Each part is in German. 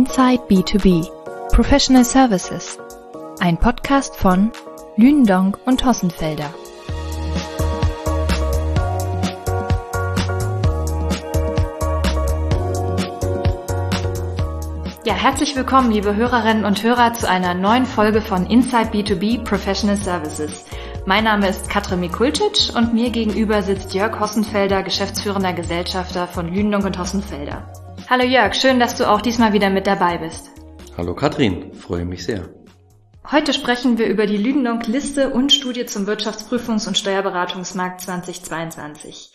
Inside B2B Professional Services, ein Podcast von Lündong und Hossenfelder. Ja, herzlich willkommen, liebe Hörerinnen und Hörer, zu einer neuen Folge von Inside B2B Professional Services. Mein Name ist Katrin Mikulcic und mir gegenüber sitzt Jörg Hossenfelder, geschäftsführender Gesellschafter von Lündung und Hossenfelder. Hallo Jörg, schön, dass du auch diesmal wieder mit dabei bist. Hallo Katrin, freue mich sehr. Heute sprechen wir über die Lündong Liste und Studie zum Wirtschaftsprüfungs- und Steuerberatungsmarkt 2022.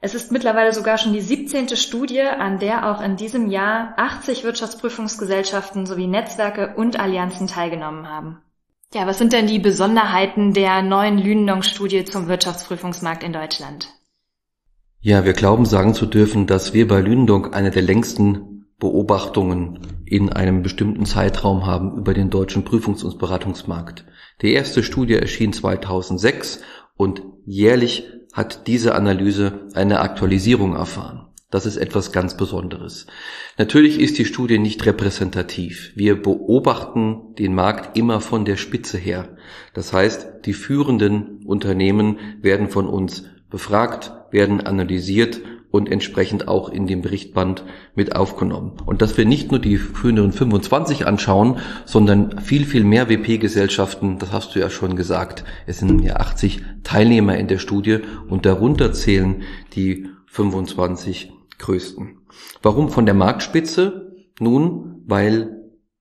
Es ist mittlerweile sogar schon die 17. Studie, an der auch in diesem Jahr 80 Wirtschaftsprüfungsgesellschaften sowie Netzwerke und Allianzen teilgenommen haben. Ja, was sind denn die Besonderheiten der neuen Lünendonk-Studie zum Wirtschaftsprüfungsmarkt in Deutschland? Ja, wir glauben sagen zu dürfen, dass wir bei Lünendonk eine der längsten Beobachtungen in einem bestimmten Zeitraum haben über den deutschen Prüfungs- und Beratungsmarkt. Die erste Studie erschien 2006 und jährlich hat diese Analyse eine Aktualisierung erfahren. Das ist etwas ganz Besonderes. Natürlich ist die Studie nicht repräsentativ. Wir beobachten den Markt immer von der Spitze her. Das heißt, die führenden Unternehmen werden von uns befragt, werden analysiert und entsprechend auch in dem Berichtband mit aufgenommen. Und dass wir nicht nur die führenden 25 anschauen, sondern viel, viel mehr WP-Gesellschaften, das hast du ja schon gesagt. Es sind ja 80 Teilnehmer in der Studie und darunter zählen die 25 größten. Warum von der Marktspitze? Nun, weil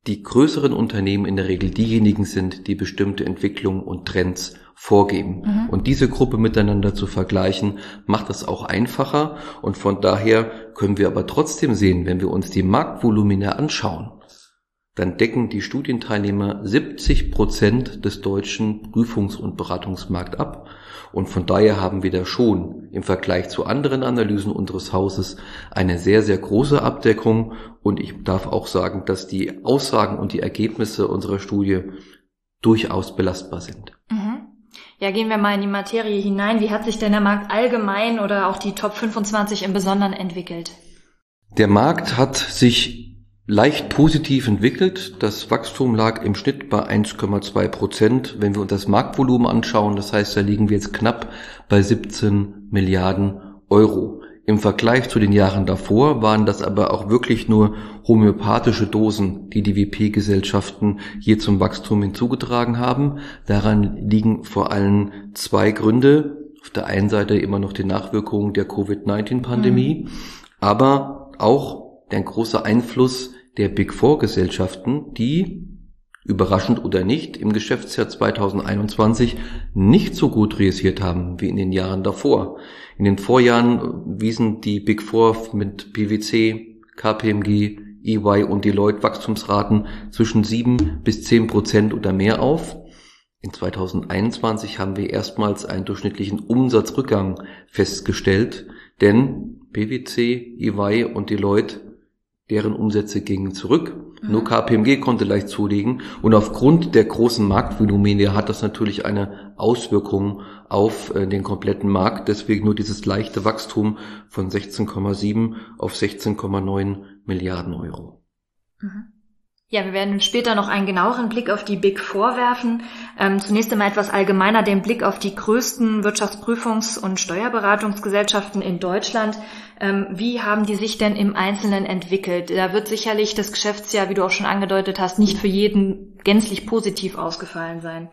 die größeren Unternehmen in der Regel diejenigen sind, die bestimmte Entwicklungen und Trends vorgeben. Mhm. Und diese Gruppe miteinander zu vergleichen, macht es auch einfacher. Und von daher können wir aber trotzdem sehen, wenn wir uns die Marktvolumina anschauen, dann decken die Studienteilnehmer 70 Prozent des deutschen Prüfungs- und Beratungsmarkt ab. Und von daher haben wir da schon im Vergleich zu anderen Analysen unseres Hauses eine sehr, sehr große Abdeckung. Und ich darf auch sagen, dass die Aussagen und die Ergebnisse unserer Studie durchaus belastbar sind. Ja, gehen wir mal in die Materie hinein. Wie hat sich denn der Markt allgemein oder auch die Top 25 im Besonderen entwickelt? Der Markt hat sich leicht positiv entwickelt. Das Wachstum lag im Schnitt bei 1,2 Prozent. Wenn wir uns das Marktvolumen anschauen, das heißt, da liegen wir jetzt knapp bei 17 Milliarden Euro. Im Vergleich zu den Jahren davor waren das aber auch wirklich nur homöopathische Dosen, die die WP-Gesellschaften hier zum Wachstum hinzugetragen haben. Daran liegen vor allem zwei Gründe. Auf der einen Seite immer noch die Nachwirkungen der Covid-19-Pandemie, mhm. aber auch der große Einfluss der Big Four Gesellschaften, die überraschend oder nicht, im Geschäftsjahr 2021 nicht so gut realisiert haben wie in den Jahren davor. In den Vorjahren wiesen die Big Four mit PwC, KPMG, EY und Deloitte Wachstumsraten zwischen sieben bis zehn Prozent oder mehr auf. In 2021 haben wir erstmals einen durchschnittlichen Umsatzrückgang festgestellt, denn PwC, EY und Deloitte deren Umsätze gingen zurück. Mhm. Nur KPMG konnte leicht zulegen. Und aufgrund der großen Marktvolumine hat das natürlich eine Auswirkung auf äh, den kompletten Markt. Deswegen nur dieses leichte Wachstum von 16,7 auf 16,9 Milliarden Euro. Mhm. Ja, wir werden später noch einen genaueren Blick auf die Big Four werfen. Ähm, zunächst einmal etwas allgemeiner den Blick auf die größten Wirtschaftsprüfungs- und Steuerberatungsgesellschaften in Deutschland. Ähm, wie haben die sich denn im Einzelnen entwickelt? Da wird sicherlich das Geschäftsjahr, wie du auch schon angedeutet hast, nicht für jeden gänzlich positiv ausgefallen sein.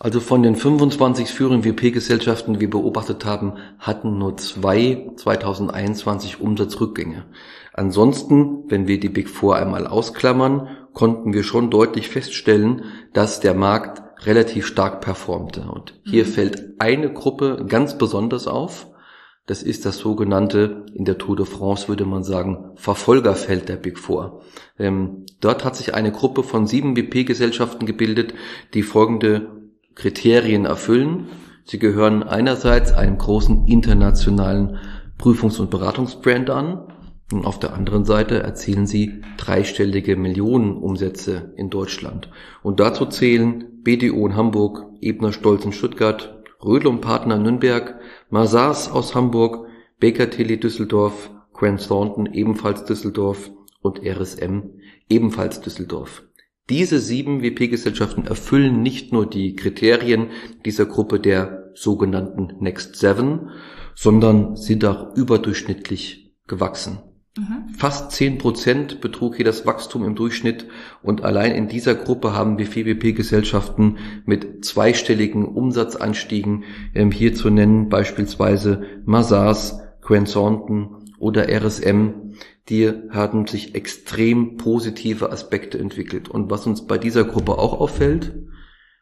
Also von den 25 führenden WP-Gesellschaften, die wir beobachtet haben, hatten nur zwei 2021 Umsatzrückgänge. Ansonsten, wenn wir die Big Four einmal ausklammern, konnten wir schon deutlich feststellen, dass der Markt relativ stark performte. Und hier mhm. fällt eine Gruppe ganz besonders auf. Das ist das sogenannte, in der Tour de France würde man sagen, Verfolgerfeld der Big Four. Ähm, dort hat sich eine Gruppe von sieben BP-Gesellschaften gebildet, die folgende Kriterien erfüllen. Sie gehören einerseits einem großen internationalen Prüfungs- und Beratungsbrand an. Und auf der anderen Seite erzielen sie dreistellige Millionenumsätze in Deutschland. Und dazu zählen BDO in Hamburg, Ebner Stolz in Stuttgart, Rödel und Partner Nürnberg, Mazars aus Hamburg, Baker Tilly Düsseldorf, Grant Thornton ebenfalls Düsseldorf und RSM ebenfalls Düsseldorf. Diese sieben WP-Gesellschaften erfüllen nicht nur die Kriterien dieser Gruppe der sogenannten Next Seven, sondern sind auch überdurchschnittlich gewachsen. Mhm. Fast zehn Prozent betrug hier das Wachstum im Durchschnitt und allein in dieser Gruppe haben wir WP-Gesellschaften mit zweistelligen Umsatzanstiegen ähm, hier zu nennen, beispielsweise Mazars, Grant Thornton oder RSM, die haben sich extrem positive Aspekte entwickelt. Und was uns bei dieser Gruppe auch auffällt,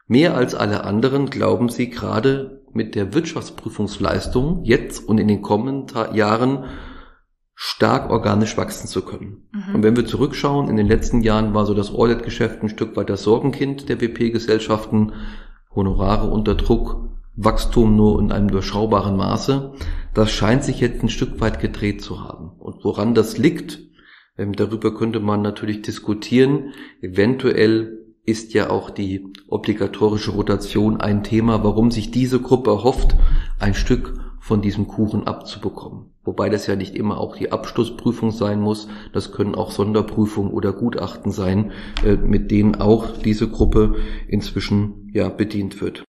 mehr als alle anderen glauben sie gerade mit der Wirtschaftsprüfungsleistung jetzt und in den kommenden Jahren stark organisch wachsen zu können. Mhm. Und wenn wir zurückschauen, in den letzten Jahren war so das Audit-Geschäft ein Stück weit das Sorgenkind der WP-Gesellschaften, Honorare unter Druck, Wachstum nur in einem überschaubaren Maße. Das scheint sich jetzt ein Stück weit gedreht zu haben. Und woran das liegt, ähm, darüber könnte man natürlich diskutieren. Eventuell ist ja auch die obligatorische Rotation ein Thema, warum sich diese Gruppe hofft, ein Stück von diesem Kuchen abzubekommen. Wobei das ja nicht immer auch die Abschlussprüfung sein muss. Das können auch Sonderprüfungen oder Gutachten sein, äh, mit denen auch diese Gruppe inzwischen ja bedient wird.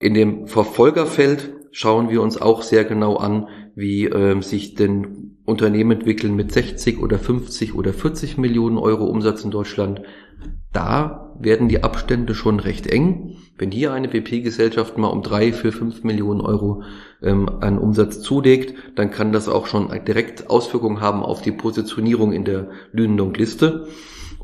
In dem Verfolgerfeld schauen wir uns auch sehr genau an, wie äh, sich denn Unternehmen entwickeln mit 60 oder 50 oder 40 Millionen Euro Umsatz in Deutschland. Da werden die Abstände schon recht eng. Wenn hier eine BP-Gesellschaft mal um drei, vier, fünf Millionen Euro ähm, an Umsatz zulegt, dann kann das auch schon direkt Auswirkungen haben auf die Positionierung in der Lünendonk-Liste.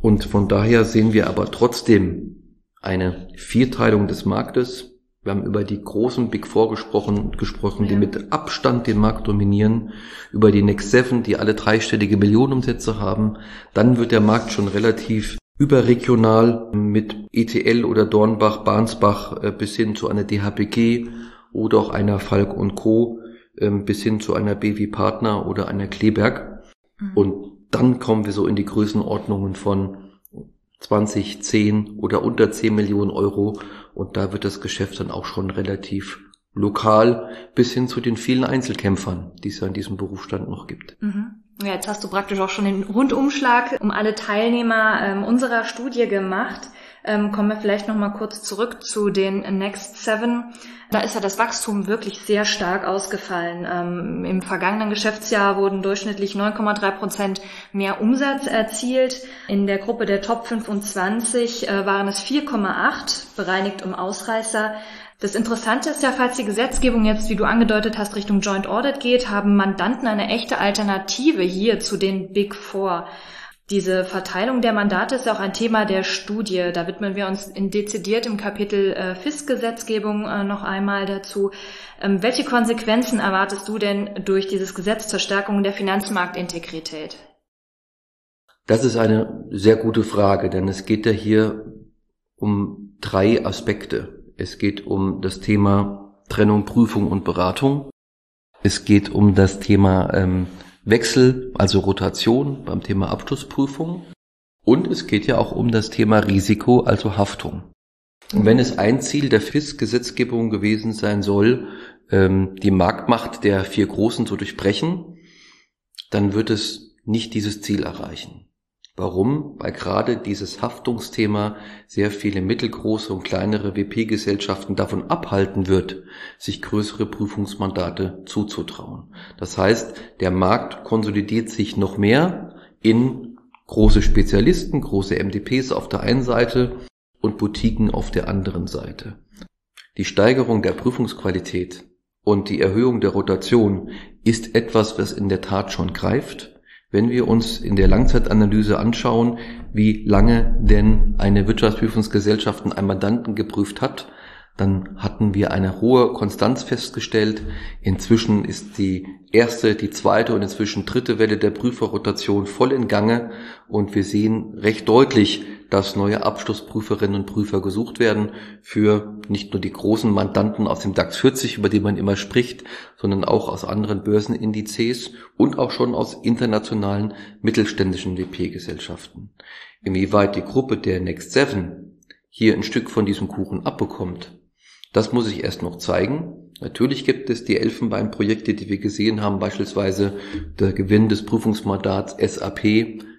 Und von daher sehen wir aber trotzdem eine Vierteilung des Marktes wir haben über die großen Big Four gesprochen, gesprochen, die mit Abstand den Markt dominieren, über die Next Seven, die alle dreistellige Millionenumsätze haben. Dann wird der Markt schon relativ überregional mit ETL oder Dornbach, Bahnsbach äh, bis hin zu einer DHBG oder auch einer Falk und Co. Ähm, bis hin zu einer BW Partner oder einer Kleberg. Mhm. Und dann kommen wir so in die Größenordnungen von 20, 10 oder unter 10 Millionen Euro und da wird das Geschäft dann auch schon relativ lokal bis hin zu den vielen Einzelkämpfern, die es ja in diesem Berufsstand noch gibt. Mhm. Jetzt hast du praktisch auch schon den Rundumschlag um alle Teilnehmer ähm, unserer Studie gemacht. Ähm, kommen wir vielleicht noch mal kurz zurück zu den Next Seven. Da ist ja das Wachstum wirklich sehr stark ausgefallen. Ähm, Im vergangenen Geschäftsjahr wurden durchschnittlich 9,3 Prozent mehr Umsatz erzielt. In der Gruppe der Top 25 äh, waren es 4,8, bereinigt um Ausreißer. Das Interessante ist ja, falls die Gesetzgebung jetzt, wie du angedeutet hast, Richtung Joint Audit geht, haben Mandanten eine echte Alternative hier zu den Big Four. Diese Verteilung der Mandate ist auch ein Thema der Studie. Da widmen wir uns in dezidiert im Kapitel äh, FIS-Gesetzgebung äh, noch einmal dazu. Ähm, welche Konsequenzen erwartest du denn durch dieses Gesetz zur Stärkung der Finanzmarktintegrität? Das ist eine sehr gute Frage, denn es geht ja hier um drei Aspekte. Es geht um das Thema Trennung, Prüfung und Beratung. Es geht um das Thema ähm, Wechsel, also Rotation beim Thema Abschlussprüfung. Und es geht ja auch um das Thema Risiko, also Haftung. Und wenn es ein Ziel der FIS-Gesetzgebung gewesen sein soll, ähm, die Marktmacht der vier Großen zu durchbrechen, dann wird es nicht dieses Ziel erreichen. Warum? Weil gerade dieses Haftungsthema sehr viele mittelgroße und kleinere WP-Gesellschaften davon abhalten wird, sich größere Prüfungsmandate zuzutrauen. Das heißt, der Markt konsolidiert sich noch mehr in große Spezialisten, große MDPs auf der einen Seite und Boutiquen auf der anderen Seite. Die Steigerung der Prüfungsqualität und die Erhöhung der Rotation ist etwas, was in der Tat schon greift wenn wir uns in der Langzeitanalyse anschauen, wie lange denn eine Wirtschaftsprüfungsgesellschaft einen Mandanten geprüft hat, dann hatten wir eine hohe Konstanz festgestellt. Inzwischen ist die erste, die zweite und inzwischen dritte Welle der Prüferrotation voll in Gange und wir sehen recht deutlich, dass neue Abschlussprüferinnen und Prüfer gesucht werden für nicht nur die großen Mandanten aus dem DAX 40, über die man immer spricht, sondern auch aus anderen Börsenindizes und auch schon aus internationalen mittelständischen WP-Gesellschaften. Inwieweit die Gruppe der Next Seven hier ein Stück von diesem Kuchen abbekommt, das muss ich erst noch zeigen. Natürlich gibt es die Elfenbeinprojekte, die wir gesehen haben, beispielsweise der Gewinn des Prüfungsmandats SAP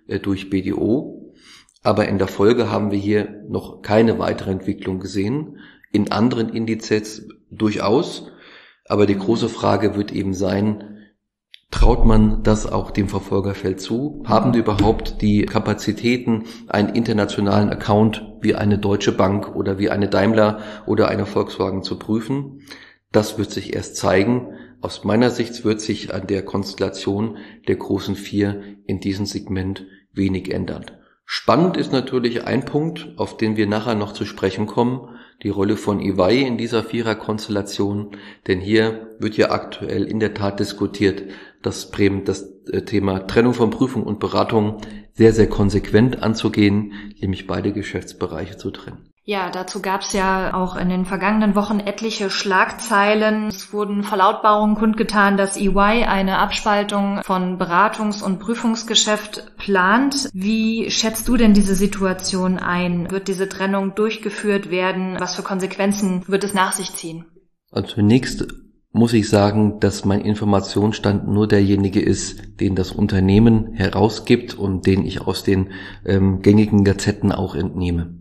äh, durch BDO. Aber in der Folge haben wir hier noch keine weitere Entwicklung gesehen. In anderen Indizes durchaus. Aber die große Frage wird eben sein, Traut man das auch dem Verfolgerfeld zu? Haben die überhaupt die Kapazitäten, einen internationalen Account wie eine Deutsche Bank oder wie eine Daimler oder eine Volkswagen zu prüfen? Das wird sich erst zeigen. Aus meiner Sicht wird sich an der Konstellation der großen vier in diesem Segment wenig ändern. Spannend ist natürlich ein Punkt, auf den wir nachher noch zu sprechen kommen, die Rolle von EY in dieser Viererkonstellation, denn hier wird ja aktuell in der Tat diskutiert, dass Bremen das äh, Thema Trennung von Prüfung und Beratung sehr, sehr konsequent anzugehen, nämlich beide Geschäftsbereiche zu trennen. Ja, dazu gab es ja auch in den vergangenen Wochen etliche Schlagzeilen. Es wurden Verlautbarungen kundgetan, dass EY eine Abspaltung von Beratungs- und Prüfungsgeschäft plant. Wie schätzt du denn diese Situation ein? Wird diese Trennung durchgeführt werden? Was für Konsequenzen wird es nach sich ziehen? Also zunächst muss ich sagen, dass mein Informationsstand nur derjenige ist, den das Unternehmen herausgibt und den ich aus den ähm, gängigen Gazetten auch entnehme.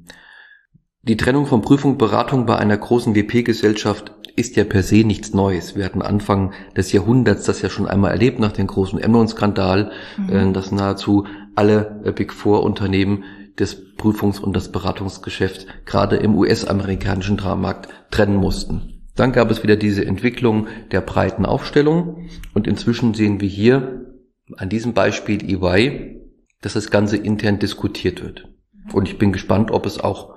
Die Trennung von Prüfung und Beratung bei einer großen WP-Gesellschaft ist ja per se nichts Neues. Wir hatten Anfang des Jahrhunderts das ja schon einmal erlebt nach dem großen Emnon-Skandal, mhm. äh, dass nahezu alle äh, Big Four-Unternehmen das Prüfungs- und das Beratungsgeschäft gerade im US-amerikanischen Markt trennen mussten. Dann gab es wieder diese Entwicklung der breiten Aufstellung und inzwischen sehen wir hier an diesem Beispiel EY, dass das Ganze intern diskutiert wird. Und ich bin gespannt, ob es auch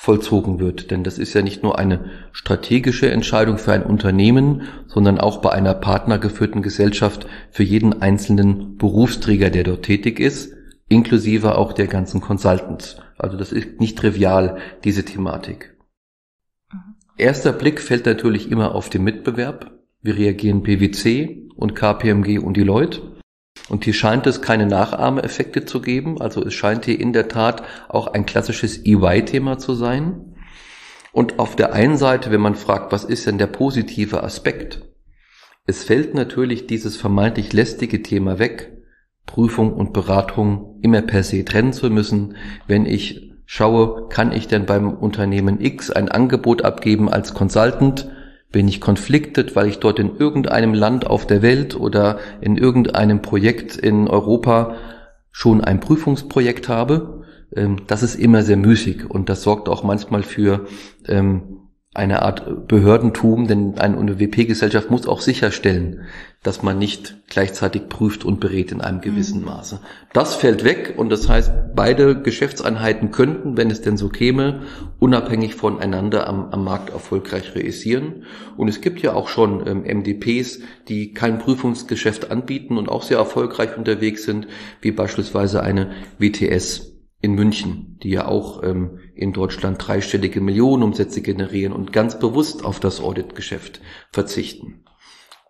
vollzogen wird. Denn das ist ja nicht nur eine strategische Entscheidung für ein Unternehmen, sondern auch bei einer partnergeführten Gesellschaft für jeden einzelnen Berufsträger, der dort tätig ist, inklusive auch der ganzen Consultants. Also das ist nicht trivial, diese Thematik. Erster Blick fällt natürlich immer auf den Mitbewerb. Wie reagieren PwC und KPMG und Deloitte? Und hier scheint es keine Nachahmeeffekte zu geben. Also es scheint hier in der Tat auch ein klassisches EY-Thema zu sein. Und auf der einen Seite, wenn man fragt, was ist denn der positive Aspekt? Es fällt natürlich dieses vermeintlich lästige Thema weg, Prüfung und Beratung immer per se trennen zu müssen. Wenn ich schaue, kann ich denn beim Unternehmen X ein Angebot abgeben als Consultant, bin ich konfliktet, weil ich dort in irgendeinem Land auf der Welt oder in irgendeinem Projekt in Europa schon ein Prüfungsprojekt habe? Ähm, das ist immer sehr müßig und das sorgt auch manchmal für ähm, eine Art Behördentum, denn eine WP-Gesellschaft muss auch sicherstellen, dass man nicht gleichzeitig prüft und berät in einem gewissen mhm. Maße. Das fällt weg und das heißt, beide Geschäftseinheiten könnten, wenn es denn so käme, unabhängig voneinander am, am Markt erfolgreich realisieren. Und es gibt ja auch schon ähm, MDPs, die kein Prüfungsgeschäft anbieten und auch sehr erfolgreich unterwegs sind, wie beispielsweise eine WTS in München, die ja auch ähm, in Deutschland dreistellige Millionenumsätze generieren und ganz bewusst auf das Auditgeschäft verzichten.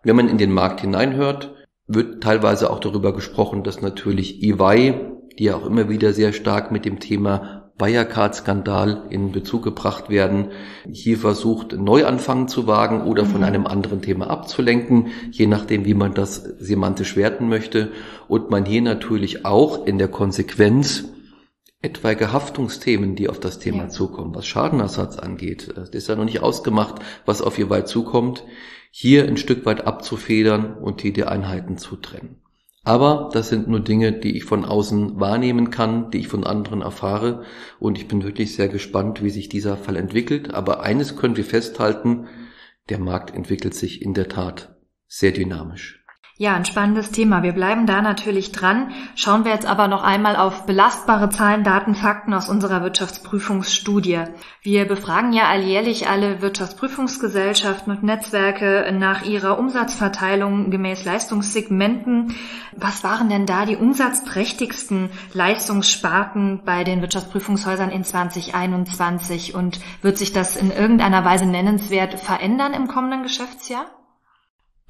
Wenn man in den Markt hineinhört, wird teilweise auch darüber gesprochen, dass natürlich EY, die ja auch immer wieder sehr stark mit dem Thema Wirecard-Skandal in Bezug gebracht werden, hier versucht, Neuanfang zu wagen oder von mhm. einem anderen Thema abzulenken, je nachdem, wie man das semantisch werten möchte. Und man hier natürlich auch in der Konsequenz etwaige Haftungsthemen, die auf das Thema ja. zukommen, was Schadenersatz angeht. Es ist ja noch nicht ausgemacht, was auf ihr weit zukommt, hier ein Stück weit abzufedern und hier die Einheiten zu trennen. Aber das sind nur Dinge, die ich von außen wahrnehmen kann, die ich von anderen erfahre. Und ich bin wirklich sehr gespannt, wie sich dieser Fall entwickelt. Aber eines können wir festhalten, der Markt entwickelt sich in der Tat sehr dynamisch. Ja, ein spannendes Thema. Wir bleiben da natürlich dran. Schauen wir jetzt aber noch einmal auf belastbare Zahlen, Daten, Fakten aus unserer Wirtschaftsprüfungsstudie. Wir befragen ja alljährlich alle Wirtschaftsprüfungsgesellschaften und Netzwerke nach ihrer Umsatzverteilung gemäß Leistungssegmenten. Was waren denn da die umsatzträchtigsten Leistungssparten bei den Wirtschaftsprüfungshäusern in 2021? Und wird sich das in irgendeiner Weise nennenswert verändern im kommenden Geschäftsjahr?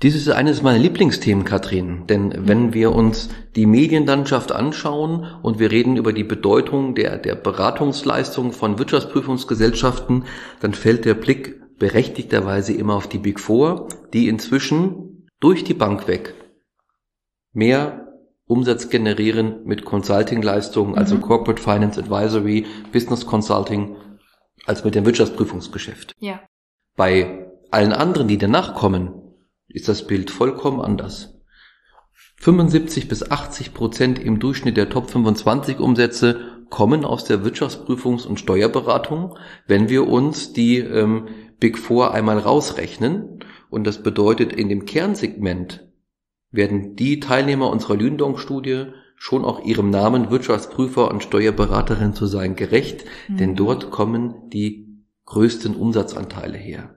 Dies ist eines meiner Lieblingsthemen, Katrin, denn wenn wir uns die Medienlandschaft anschauen und wir reden über die Bedeutung der, der Beratungsleistung von Wirtschaftsprüfungsgesellschaften, dann fällt der Blick berechtigterweise immer auf die Big Four, die inzwischen durch die Bank weg mehr Umsatz generieren mit Consulting-Leistungen, also mhm. Corporate Finance Advisory, Business Consulting, als mit dem Wirtschaftsprüfungsgeschäft. Ja. Bei allen anderen, die danach kommen, ist das Bild vollkommen anders. 75 bis 80 Prozent im Durchschnitt der Top 25 Umsätze kommen aus der Wirtschaftsprüfungs- und Steuerberatung, wenn wir uns die ähm, Big Four einmal rausrechnen. Und das bedeutet, in dem Kernsegment werden die Teilnehmer unserer Lündong-Studie schon auch ihrem Namen Wirtschaftsprüfer und Steuerberaterin zu sein gerecht, mhm. denn dort kommen die größten Umsatzanteile her.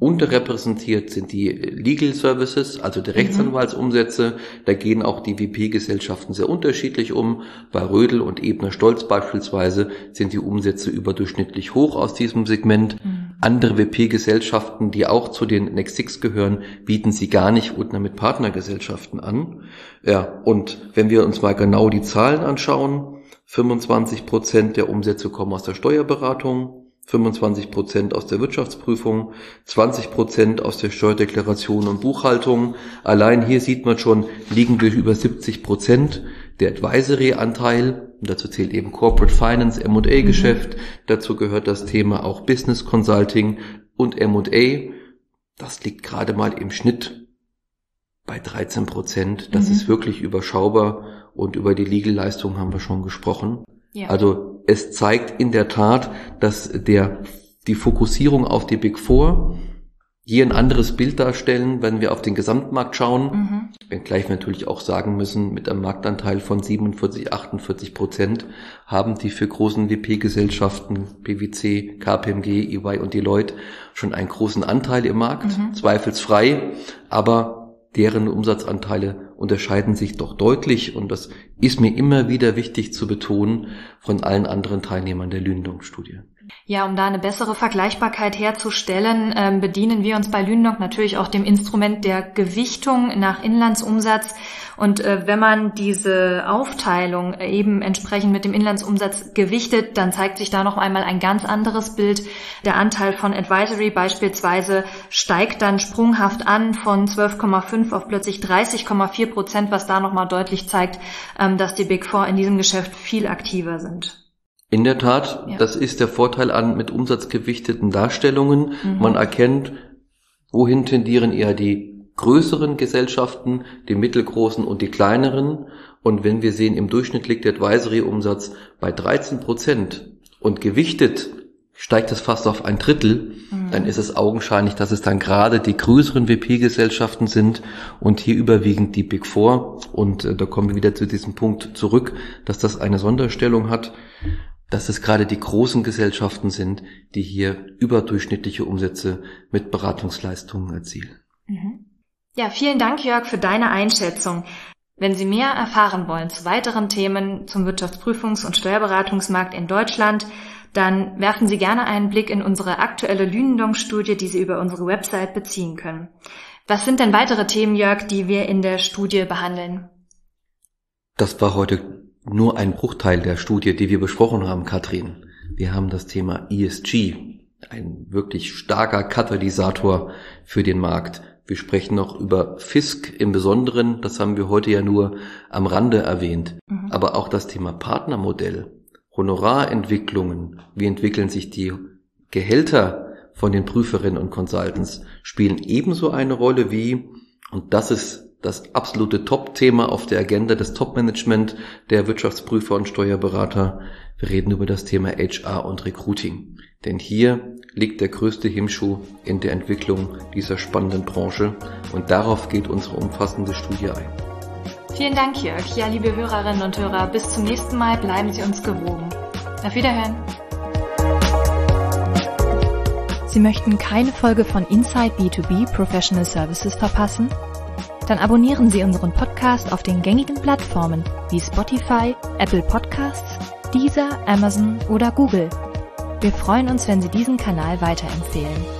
Unterrepräsentiert sind die Legal Services, also die Rechtsanwaltsumsätze. Da gehen auch die WP-Gesellschaften sehr unterschiedlich um. Bei Rödel und Ebner Stolz beispielsweise sind die Umsätze überdurchschnittlich hoch aus diesem Segment. Mhm. Andere WP-Gesellschaften, die auch zu den Next Six gehören, bieten sie gar nicht oder mit Partnergesellschaften an. Ja, und wenn wir uns mal genau die Zahlen anschauen, 25 Prozent der Umsätze kommen aus der Steuerberatung, 25 Prozent aus der Wirtschaftsprüfung, 20 Prozent aus der Steuerdeklaration und Buchhaltung. Allein hier sieht man schon, liegen wir über 70 Prozent. Der Advisory-Anteil, dazu zählt eben Corporate Finance, M&A-Geschäft, mhm. dazu gehört das Thema auch Business Consulting und M&A. Das liegt gerade mal im Schnitt bei 13 Prozent. Das mhm. ist wirklich überschaubar und über die Legal-Leistung haben wir schon gesprochen. Ja. Also es zeigt in der Tat, dass der, die Fokussierung auf die Big Four hier ein anderes Bild darstellen, wenn wir auf den Gesamtmarkt schauen. Mhm. Wenngleich wir natürlich auch sagen müssen, mit einem Marktanteil von 47, 48 Prozent haben die für großen WP-Gesellschaften, PwC, KPMG, EY und Deloitte schon einen großen Anteil im Markt, mhm. zweifelsfrei. Aber deren Umsatzanteile unterscheiden sich doch deutlich und das ist mir immer wieder wichtig zu betonen von allen anderen Teilnehmern der Lündong-Studie. Ja, um da eine bessere Vergleichbarkeit herzustellen, äh, bedienen wir uns bei Lündong natürlich auch dem Instrument der Gewichtung nach Inlandsumsatz. Und äh, wenn man diese Aufteilung eben entsprechend mit dem Inlandsumsatz gewichtet, dann zeigt sich da noch einmal ein ganz anderes Bild. Der Anteil von Advisory beispielsweise steigt dann sprunghaft an von 12,5 auf plötzlich 30,4 Prozent, was da nochmal deutlich zeigt, ähm, dass die Big Four in diesem Geschäft viel aktiver sind. In der Tat, ja. das ist der Vorteil an mit umsatzgewichteten Darstellungen. Mhm. Man erkennt, wohin tendieren eher die größeren Gesellschaften, die mittelgroßen und die kleineren. Und wenn wir sehen, im Durchschnitt liegt der Advisory-Umsatz bei 13 Prozent und gewichtet steigt es fast auf ein Drittel, mhm. dann ist es augenscheinlich, dass es dann gerade die größeren WP-Gesellschaften sind und hier überwiegend die Big Four. Und äh, da kommen wir wieder zu diesem Punkt zurück, dass das eine Sonderstellung hat dass es gerade die großen Gesellschaften sind, die hier überdurchschnittliche Umsätze mit Beratungsleistungen erzielen. Mhm. Ja, vielen Dank, Jörg, für deine Einschätzung. Wenn Sie mehr erfahren wollen zu weiteren Themen zum Wirtschaftsprüfungs- und Steuerberatungsmarkt in Deutschland, dann werfen Sie gerne einen Blick in unsere aktuelle Lünendong-Studie, die Sie über unsere Website beziehen können. Was sind denn weitere Themen, Jörg, die wir in der Studie behandeln? Das war heute nur ein Bruchteil der Studie, die wir besprochen haben, Katrin. Wir haben das Thema ESG, ein wirklich starker Katalysator für den Markt. Wir sprechen noch über Fisk im Besonderen, das haben wir heute ja nur am Rande erwähnt. Mhm. Aber auch das Thema Partnermodell, Honorarentwicklungen, wie entwickeln sich die Gehälter von den Prüferinnen und Consultants, spielen ebenso eine Rolle wie, und das ist das absolute Top-Thema auf der Agenda des Top-Management der Wirtschaftsprüfer und Steuerberater. Wir reden über das Thema HR und Recruiting. Denn hier liegt der größte Hemmschuh in der Entwicklung dieser spannenden Branche und darauf geht unsere umfassende Studie ein. Vielen Dank, Jörg. Ja, liebe Hörerinnen und Hörer, bis zum nächsten Mal bleiben Sie uns gewogen. Auf Wiederhören. Sie möchten keine Folge von Inside B2B Professional Services verpassen? Dann abonnieren Sie unseren Podcast auf den gängigen Plattformen wie Spotify, Apple Podcasts, Deezer, Amazon oder Google. Wir freuen uns, wenn Sie diesen Kanal weiterempfehlen.